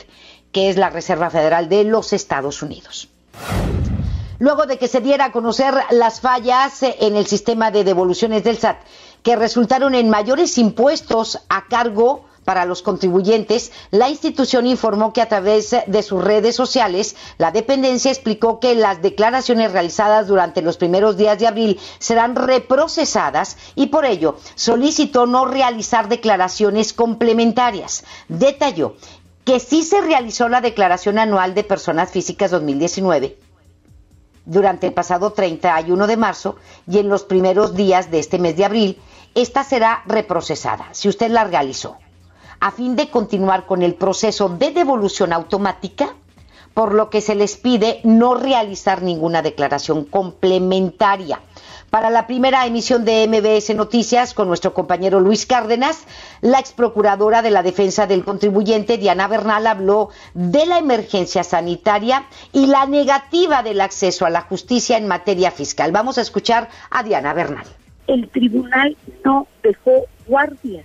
que es la Reserva Federal de los Estados Unidos. Luego de que se diera a conocer las fallas en el sistema de devoluciones del SAT, que resultaron en mayores impuestos a cargo para los contribuyentes, la institución informó que a través de sus redes sociales, la dependencia explicó que las declaraciones realizadas durante los primeros días de abril serán reprocesadas y por ello solicitó no realizar declaraciones complementarias. Detalló que sí se realizó la declaración anual de personas físicas 2019 durante el pasado 31 de marzo y en los primeros días de este mes de abril, esta será reprocesada si usted la realizó a fin de continuar con el proceso de devolución automática, por lo que se les pide no realizar ninguna declaración complementaria. Para la primera emisión de MBS Noticias con nuestro compañero Luis Cárdenas, la ex procuradora de la defensa del contribuyente Diana Bernal habló de la emergencia sanitaria y la negativa del acceso a la justicia en materia fiscal. Vamos a escuchar a Diana Bernal. El tribunal no dejó guardias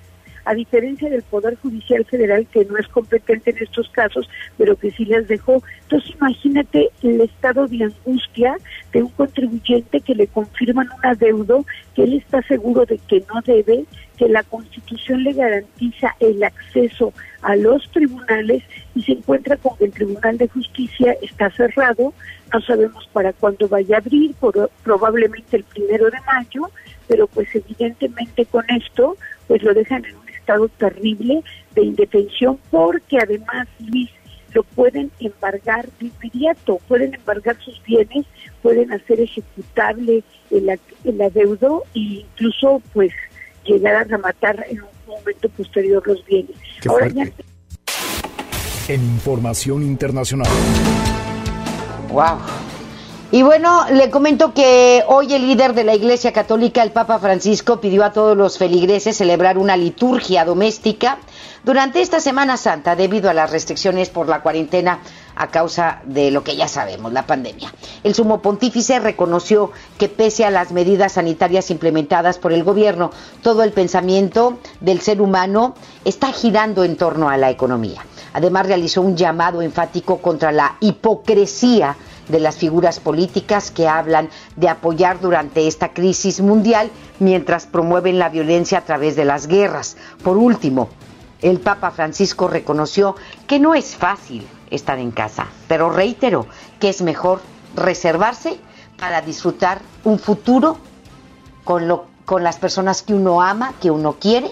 a diferencia del Poder Judicial Federal, que no es competente en estos casos, pero que sí les dejó. Entonces, imagínate el estado de angustia de un contribuyente que le confirman un adeudo, que él está seguro de que no debe, que la Constitución le garantiza el acceso a los tribunales y se encuentra con que el Tribunal de Justicia está cerrado, no sabemos para cuándo vaya a abrir, probablemente el primero de mayo, pero pues evidentemente con esto pues lo dejan en un estado terrible de indefensión porque además, Luis, lo pueden embargar de inmediato, pueden embargar sus bienes, pueden hacer ejecutable el, el adeudo e incluso pues llegar a rematar en un momento posterior los bienes. Ahora En información internacional. Wow. Y bueno, le comento que hoy el líder de la Iglesia Católica, el Papa Francisco, pidió a todos los feligreses celebrar una liturgia doméstica durante esta Semana Santa debido a las restricciones por la cuarentena a causa de lo que ya sabemos, la pandemia. El sumo pontífice reconoció que pese a las medidas sanitarias implementadas por el gobierno, todo el pensamiento del ser humano está girando en torno a la economía. Además realizó un llamado enfático contra la hipocresía de las figuras políticas que hablan de apoyar durante esta crisis mundial mientras promueven la violencia a través de las guerras. Por último, el Papa Francisco reconoció que no es fácil estar en casa, pero reiteró que es mejor reservarse para disfrutar un futuro con, lo, con las personas que uno ama, que uno quiere,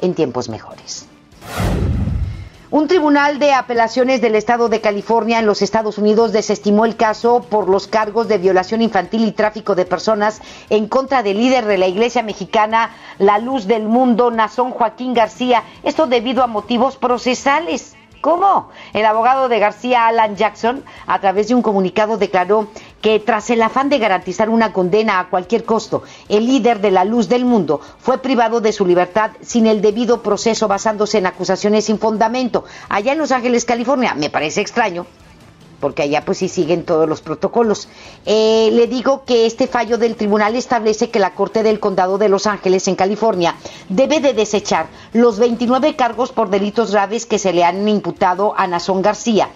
en tiempos mejores. Un tribunal de apelaciones del estado de California en los Estados Unidos desestimó el caso por los cargos de violación infantil y tráfico de personas en contra del líder de la iglesia mexicana La Luz del Mundo, Nazón Joaquín García. Esto debido a motivos procesales. ¿Cómo? El abogado de García, Alan Jackson, a través de un comunicado declaró que tras el afán de garantizar una condena a cualquier costo, el líder de la luz del mundo fue privado de su libertad sin el debido proceso basándose en acusaciones sin fundamento. Allá en Los Ángeles, California, me parece extraño porque allá pues sí siguen todos los protocolos. Eh, le digo que este fallo del tribunal establece que la Corte del Condado de Los Ángeles en California debe de desechar los 29 cargos por delitos graves que se le han imputado a Nazón García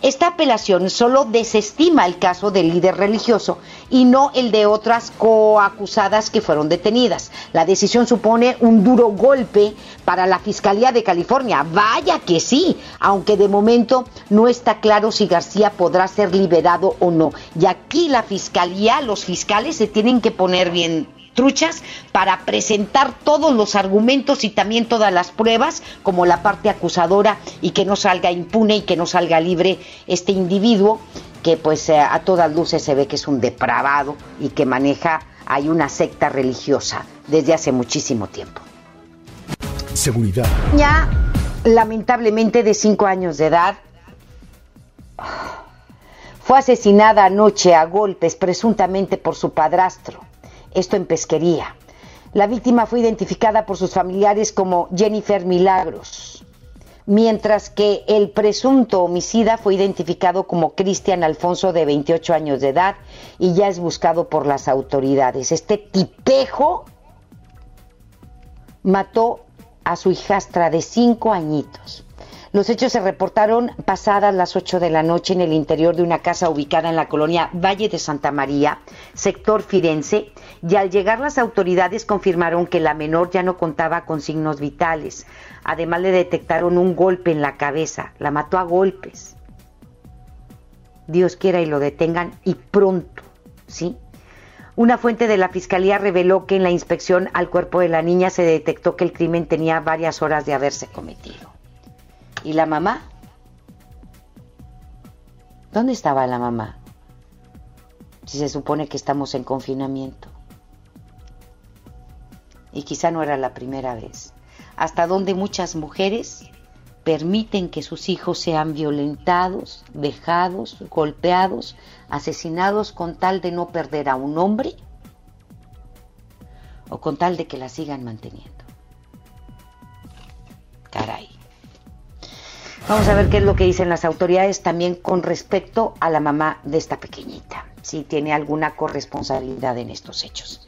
esta apelación solo desestima el caso del líder religioso y no el de otras coacusadas que fueron detenidas. La decisión supone un duro golpe para la Fiscalía de California. Vaya que sí, aunque de momento no está claro si García podrá ser liberado o no. Y aquí la Fiscalía, los fiscales se tienen que poner bien truchas para presentar todos los argumentos y también todas las pruebas como la parte acusadora y que no salga impune y que no salga libre este individuo que pues eh, a todas luces se ve que es un depravado y que maneja hay una secta religiosa desde hace muchísimo tiempo. Seguridad. Ya lamentablemente de cinco años de edad fue asesinada anoche a golpes presuntamente por su padrastro esto en pesquería. La víctima fue identificada por sus familiares como Jennifer Milagros, mientras que el presunto homicida fue identificado como Cristian Alfonso de 28 años de edad y ya es buscado por las autoridades. Este tipejo mató a su hijastra de 5 añitos. Los hechos se reportaron pasadas las 8 de la noche en el interior de una casa ubicada en la colonia Valle de Santa María, sector Firenze, y al llegar las autoridades confirmaron que la menor ya no contaba con signos vitales. Además le detectaron un golpe en la cabeza, la mató a golpes. Dios quiera y lo detengan y pronto, ¿sí? Una fuente de la fiscalía reveló que en la inspección al cuerpo de la niña se detectó que el crimen tenía varias horas de haberse cometido. ¿Y la mamá? ¿Dónde estaba la mamá? Si se supone que estamos en confinamiento. Y quizá no era la primera vez. Hasta donde muchas mujeres permiten que sus hijos sean violentados, dejados, golpeados, asesinados con tal de no perder a un hombre o con tal de que la sigan manteniendo. Caray. Vamos a ver qué es lo que dicen las autoridades también con respecto a la mamá de esta pequeñita, si tiene alguna corresponsabilidad en estos hechos.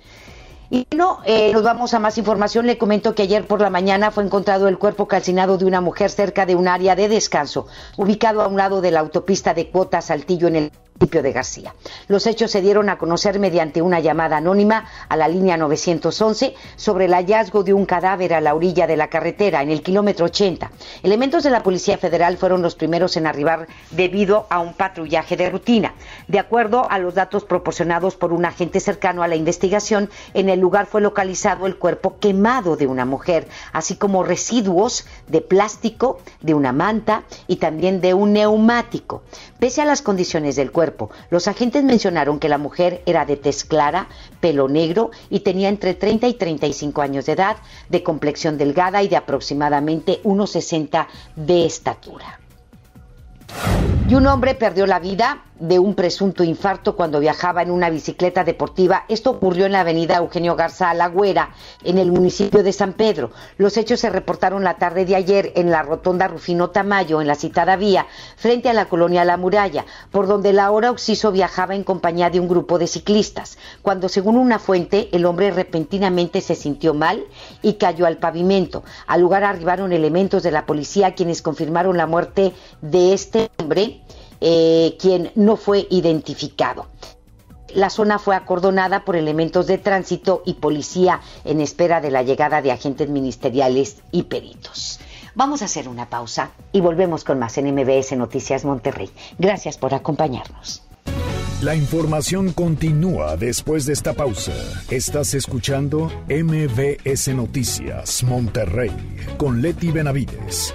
Y bueno, eh, nos vamos a más información. Le comento que ayer por la mañana fue encontrado el cuerpo calcinado de una mujer cerca de un área de descanso, ubicado a un lado de la autopista de Cuota Saltillo en el de García. Los hechos se dieron a conocer mediante una llamada anónima a la línea 911 sobre el hallazgo de un cadáver a la orilla de la carretera en el kilómetro 80. Elementos de la Policía Federal fueron los primeros en arribar debido a un patrullaje de rutina. De acuerdo a los datos proporcionados por un agente cercano a la investigación, en el lugar fue localizado el cuerpo quemado de una mujer, así como residuos de plástico, de una manta y también de un neumático. Pese a las condiciones del cuerpo, los agentes mencionaron que la mujer era de tez clara, pelo negro y tenía entre 30 y 35 años de edad, de complexión delgada y de aproximadamente 1,60 de estatura. Y un hombre perdió la vida de un presunto infarto cuando viajaba en una bicicleta deportiva. Esto ocurrió en la avenida Eugenio Garza Alagüera, en el municipio de San Pedro. Los hechos se reportaron la tarde de ayer en la rotonda Rufino Tamayo, en la citada vía, frente a la colonia La Muralla, por donde la hora Oxiso viajaba en compañía de un grupo de ciclistas, cuando según una fuente el hombre repentinamente se sintió mal y cayó al pavimento. Al lugar arribaron elementos de la policía quienes confirmaron la muerte de este hombre eh, quien no fue identificado. La zona fue acordonada por elementos de tránsito y policía en espera de la llegada de agentes ministeriales y peritos. Vamos a hacer una pausa y volvemos con más en MBS Noticias Monterrey. Gracias por acompañarnos. La información continúa después de esta pausa. Estás escuchando MBS Noticias Monterrey con Leti Benavides.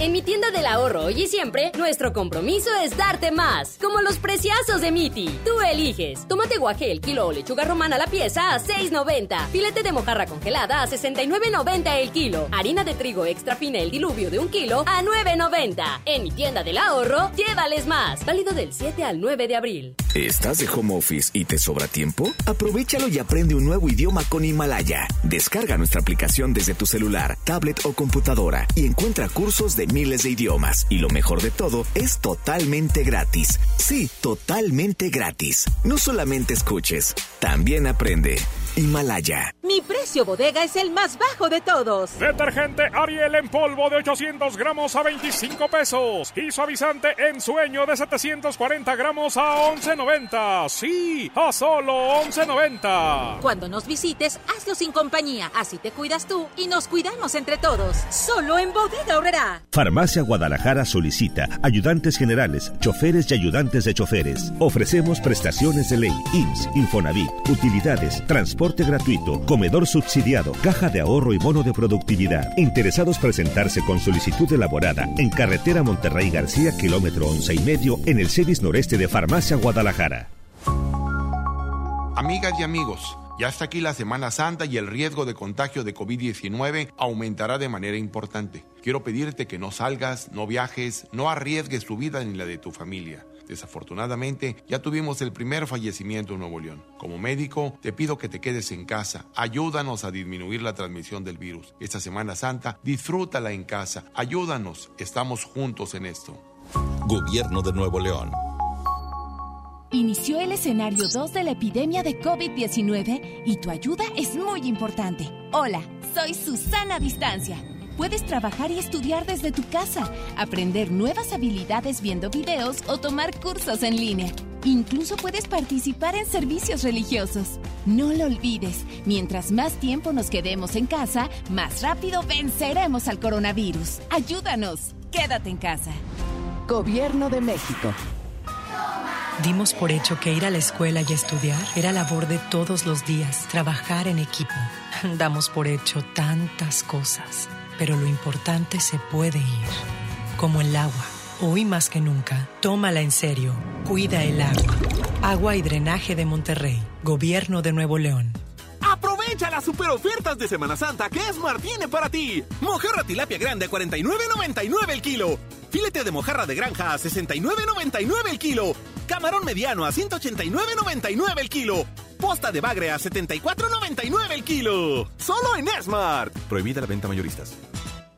En mi tienda del ahorro hoy y siempre, nuestro compromiso es darte más. Como los preciazos de Miti. Tú eliges. Tomate guaje el kilo o lechuga romana la pieza a 6.90. Filete de mojarra congelada a 69.90 el kilo. Harina de trigo extra fina el diluvio de un kilo a 9.90. En mi tienda del ahorro, llévales más. Válido del 7 al 9 de abril. ¿Estás de home office y te sobra tiempo? Aprovechalo y aprende un nuevo idioma con Himalaya. Descarga nuestra aplicación desde tu celular, tablet o computadora y encuentra cursos de miles de idiomas. Y lo mejor de todo, es totalmente gratis. Sí, totalmente gratis. No solamente escuches, también aprende. Himalaya. Mi precio bodega es el más bajo de todos. Detergente Ariel en polvo de 800 gramos a 25 pesos. Y suavizante en sueño de 740 gramos a 11.90. Sí, a solo 11.90. Cuando nos visites, hazlo sin compañía. Así te cuidas tú y nos cuidamos entre todos. Solo en bodega horrera. Farmacia Guadalajara solicita ayudantes generales, choferes y ayudantes de choferes. Ofrecemos prestaciones de ley, IMSS, Infonavit, utilidades, transporte transporte gratuito, comedor subsidiado, caja de ahorro y bono de productividad. Interesados presentarse con solicitud elaborada en carretera Monterrey García, kilómetro once y medio, en el CEDIS noreste de Farmacia Guadalajara. Amigas y amigos, ya está aquí la Semana Santa y el riesgo de contagio de COVID-19 aumentará de manera importante. Quiero pedirte que no salgas, no viajes, no arriesgues tu vida ni la de tu familia. Desafortunadamente, ya tuvimos el primer fallecimiento en Nuevo León. Como médico, te pido que te quedes en casa. Ayúdanos a disminuir la transmisión del virus. Esta Semana Santa, disfrútala en casa. Ayúdanos. Estamos juntos en esto. Gobierno de Nuevo León. Inició el escenario 2 de la epidemia de COVID-19 y tu ayuda es muy importante. Hola, soy Susana Distancia Puedes trabajar y estudiar desde tu casa, aprender nuevas habilidades viendo videos o tomar cursos en línea. Incluso puedes participar en servicios religiosos. No lo olvides, mientras más tiempo nos quedemos en casa, más rápido venceremos al coronavirus. Ayúdanos, quédate en casa. Gobierno de México. Dimos por hecho que ir a la escuela y estudiar era labor de todos los días, trabajar en equipo. Damos por hecho tantas cosas, pero lo importante se puede ir, como el agua. Hoy más que nunca, tómala en serio. Cuida el agua. Agua y drenaje de Monterrey. Gobierno de Nuevo León. Aprovecha las super ofertas de Semana Santa que Esmar tiene para ti. Mojarra tilapia grande a 49.99 el kilo. Filete de mojarra de granja a 69.99 el kilo. Camarón mediano a 189.99 el kilo. Posta de bagre a 74.99 el kilo. Solo en Smart. Prohibida la venta mayoristas.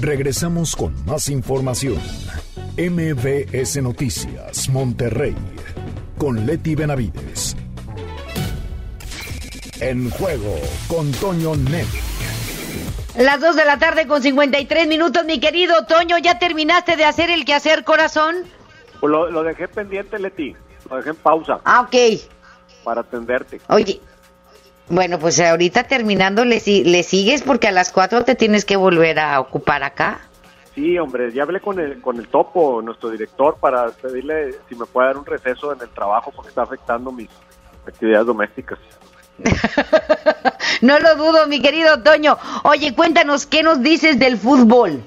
Regresamos con más información. MBS Noticias, Monterrey, con Leti Benavides. En juego con Toño Net. Las 2 de la tarde con 53 minutos, mi querido Toño, ¿ya terminaste de hacer el quehacer corazón? Pues lo, lo dejé pendiente, Leti. Lo dejé en pausa. Ah, ok. Para atenderte. Oye, bueno, pues ahorita terminando le, le sigues porque a las 4 te tienes que volver a ocupar acá. Sí, hombre, ya hablé con el, con el Topo, nuestro director, para pedirle si me puede dar un receso en el trabajo porque está afectando mis actividades domésticas. No lo dudo, mi querido Toño. Oye, cuéntanos, ¿qué nos dices del fútbol?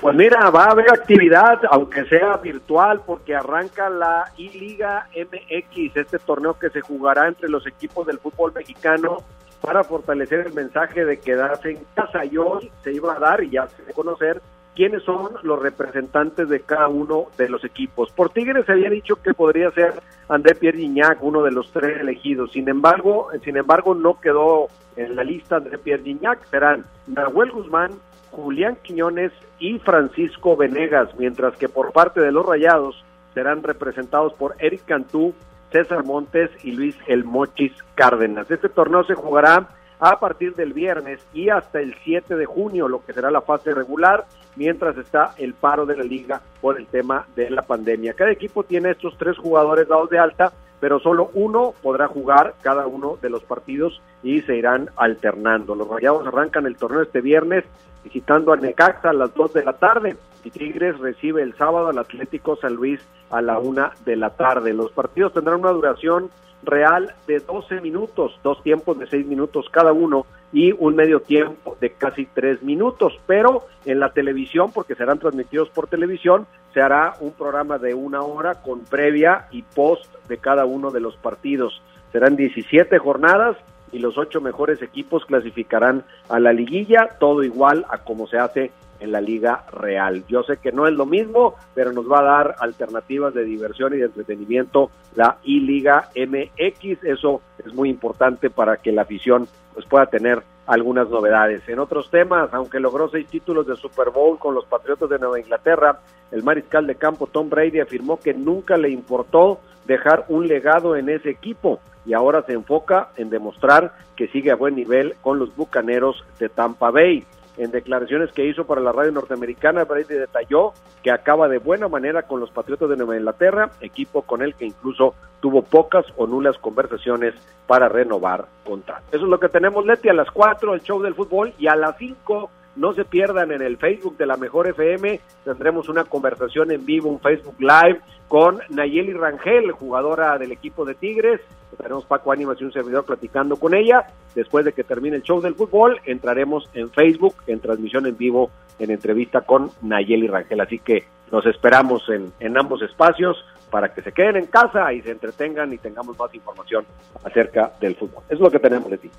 Pues mira, va a haber actividad, aunque sea virtual, porque arranca la I-Liga MX, este torneo que se jugará entre los equipos del fútbol mexicano para fortalecer el mensaje de quedarse en casa. Y se iba a dar y ya se conocer quiénes son los representantes de cada uno de los equipos. Por Tigres se había dicho que podría ser André Pierre Gignac, uno de los tres elegidos. Sin embargo, sin embargo no quedó en la lista André Pierre Gignac. Serán Nahuel Guzmán, Julián Quiñones y Francisco Venegas, mientras que por parte de los Rayados serán representados por Eric Cantú, César Montes y Luis El Mochis Cárdenas. Este torneo se jugará a partir del viernes y hasta el 7 de junio, lo que será la fase regular, mientras está el paro de la liga por el tema de la pandemia. Cada equipo tiene estos tres jugadores dados de alta, pero solo uno podrá jugar cada uno de los partidos y se irán alternando. Los Rayados arrancan el torneo este viernes visitando a Necaxa a las 2 de la tarde y Tigres recibe el sábado al Atlético San Luis a la 1 de la tarde. Los partidos tendrán una duración real de 12 minutos, dos tiempos de 6 minutos cada uno y un medio tiempo de casi 3 minutos, pero en la televisión, porque serán transmitidos por televisión, se hará un programa de una hora con previa y post de cada uno de los partidos. Serán 17 jornadas y los ocho mejores equipos clasificarán a la liguilla, todo igual a como se hace en la Liga Real. Yo sé que no es lo mismo, pero nos va a dar alternativas de diversión y de entretenimiento la I-Liga MX. Eso es muy importante para que la afición pues, pueda tener algunas novedades. En otros temas, aunque logró seis títulos de Super Bowl con los Patriotas de Nueva Inglaterra, el mariscal de campo Tom Brady afirmó que nunca le importó dejar un legado en ese equipo y ahora se enfoca en demostrar que sigue a buen nivel con los Bucaneros de Tampa Bay. En declaraciones que hizo para la radio norteamericana, Brady detalló que acaba de buena manera con los Patriotas de Nueva Inglaterra, equipo con el que incluso tuvo pocas o nulas conversaciones para renovar contrato. Eso es lo que tenemos, Leti, a las 4 el show del fútbol y a las 5 no se pierdan en el Facebook de la Mejor FM, tendremos una conversación en vivo, un Facebook Live con Nayeli Rangel, jugadora del equipo de Tigres. Tenemos Paco Ánimas y un servidor platicando con ella. Después de que termine el show del fútbol, entraremos en Facebook en transmisión en vivo en entrevista con Nayeli Rangel. Así que nos esperamos en, ambos espacios para que se queden en casa y se entretengan y tengamos más información acerca del fútbol. Es lo que tenemos de ti.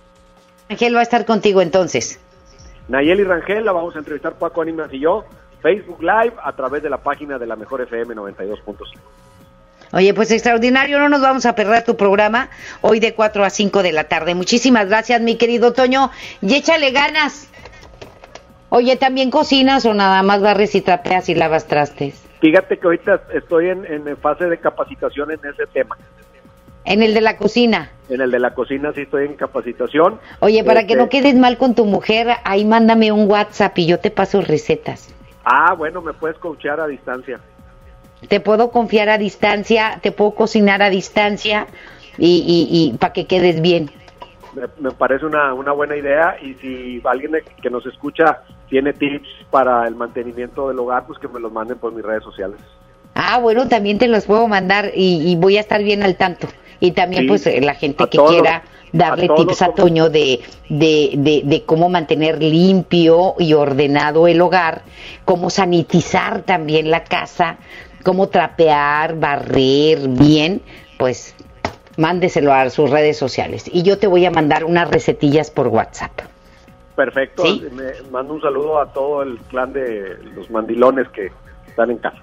Ángel va a estar contigo entonces. Nayeli Rangel, la vamos a entrevistar Paco Ánimas y yo, Facebook Live a través de la página de la Mejor FM 92.5. Oye, pues extraordinario, no nos vamos a perder tu programa hoy de 4 a 5 de la tarde. Muchísimas gracias, mi querido Toño, y échale ganas. Oye, ¿también cocinas o nada más barres y trapeas y lavas trastes? Fíjate que ahorita estoy en, en fase de capacitación en ese tema. En el de la cocina. En el de la cocina sí estoy en capacitación. Oye, para que Este, no quedes mal con tu mujer, ahí mándame un WhatsApp y yo te paso recetas. Ah, bueno, me puedes coachear a distancia. Te puedo confiar a distancia, te puedo cocinar a distancia y, y, y para que quedes bien. Me, me parece una, una buena idea y si alguien que nos escucha tiene tips para el mantenimiento del hogar, pues que me los manden por mis redes sociales. Ah, bueno, también te los puedo mandar y, y voy a estar bien al tanto. Y también, Sí, pues, eh, la gente que todos quiera a darle tips a Toño de, de, de, de cómo mantener limpio y ordenado el hogar, cómo sanitizar también la casa, cómo trapear, barrer bien, pues mándeselo a sus redes sociales. Y yo te voy a mandar unas recetillas por WhatsApp. Perfecto. Sí. Me mando un saludo a todo el clan de los mandilones que están en casa.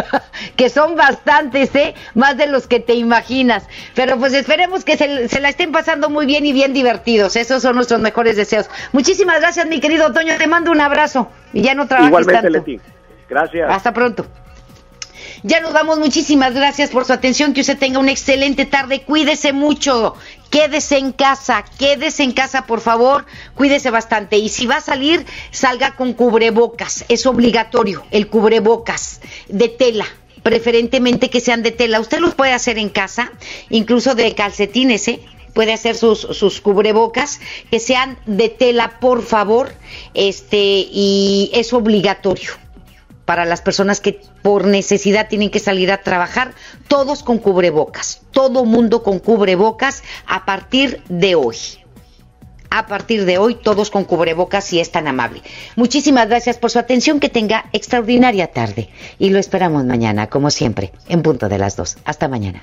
que son bastantes, ¿eh? Más de los que te imaginas. Pero pues esperemos que se, se la estén pasando muy bien y bien divertidos. Esos son nuestros mejores deseos. Muchísimas gracias, mi querido Toño. Te mando un abrazo. Y ya no trabajes Igualmente, tanto. Leti. Gracias. Hasta pronto. Ya nos damos muchísimas gracias por su atención, que usted tenga una excelente tarde, cuídese mucho, quédese en casa, quédese en casa por favor, cuídese bastante. Y si va a salir, salga con cubrebocas, es obligatorio el cubrebocas de tela, preferentemente que sean de tela, usted los puede hacer en casa, incluso de calcetines, ¿eh? puede hacer sus, sus cubrebocas que sean de tela, por favor, este, y es obligatorio para las personas que por necesidad tienen que salir a trabajar, todos con cubrebocas, todo mundo con cubrebocas a partir de hoy. A partir de hoy, todos con cubrebocas si es tan amable. Muchísimas gracias por su atención, que tenga extraordinaria tarde y lo esperamos mañana, como siempre, en punto de las dos. Hasta mañana.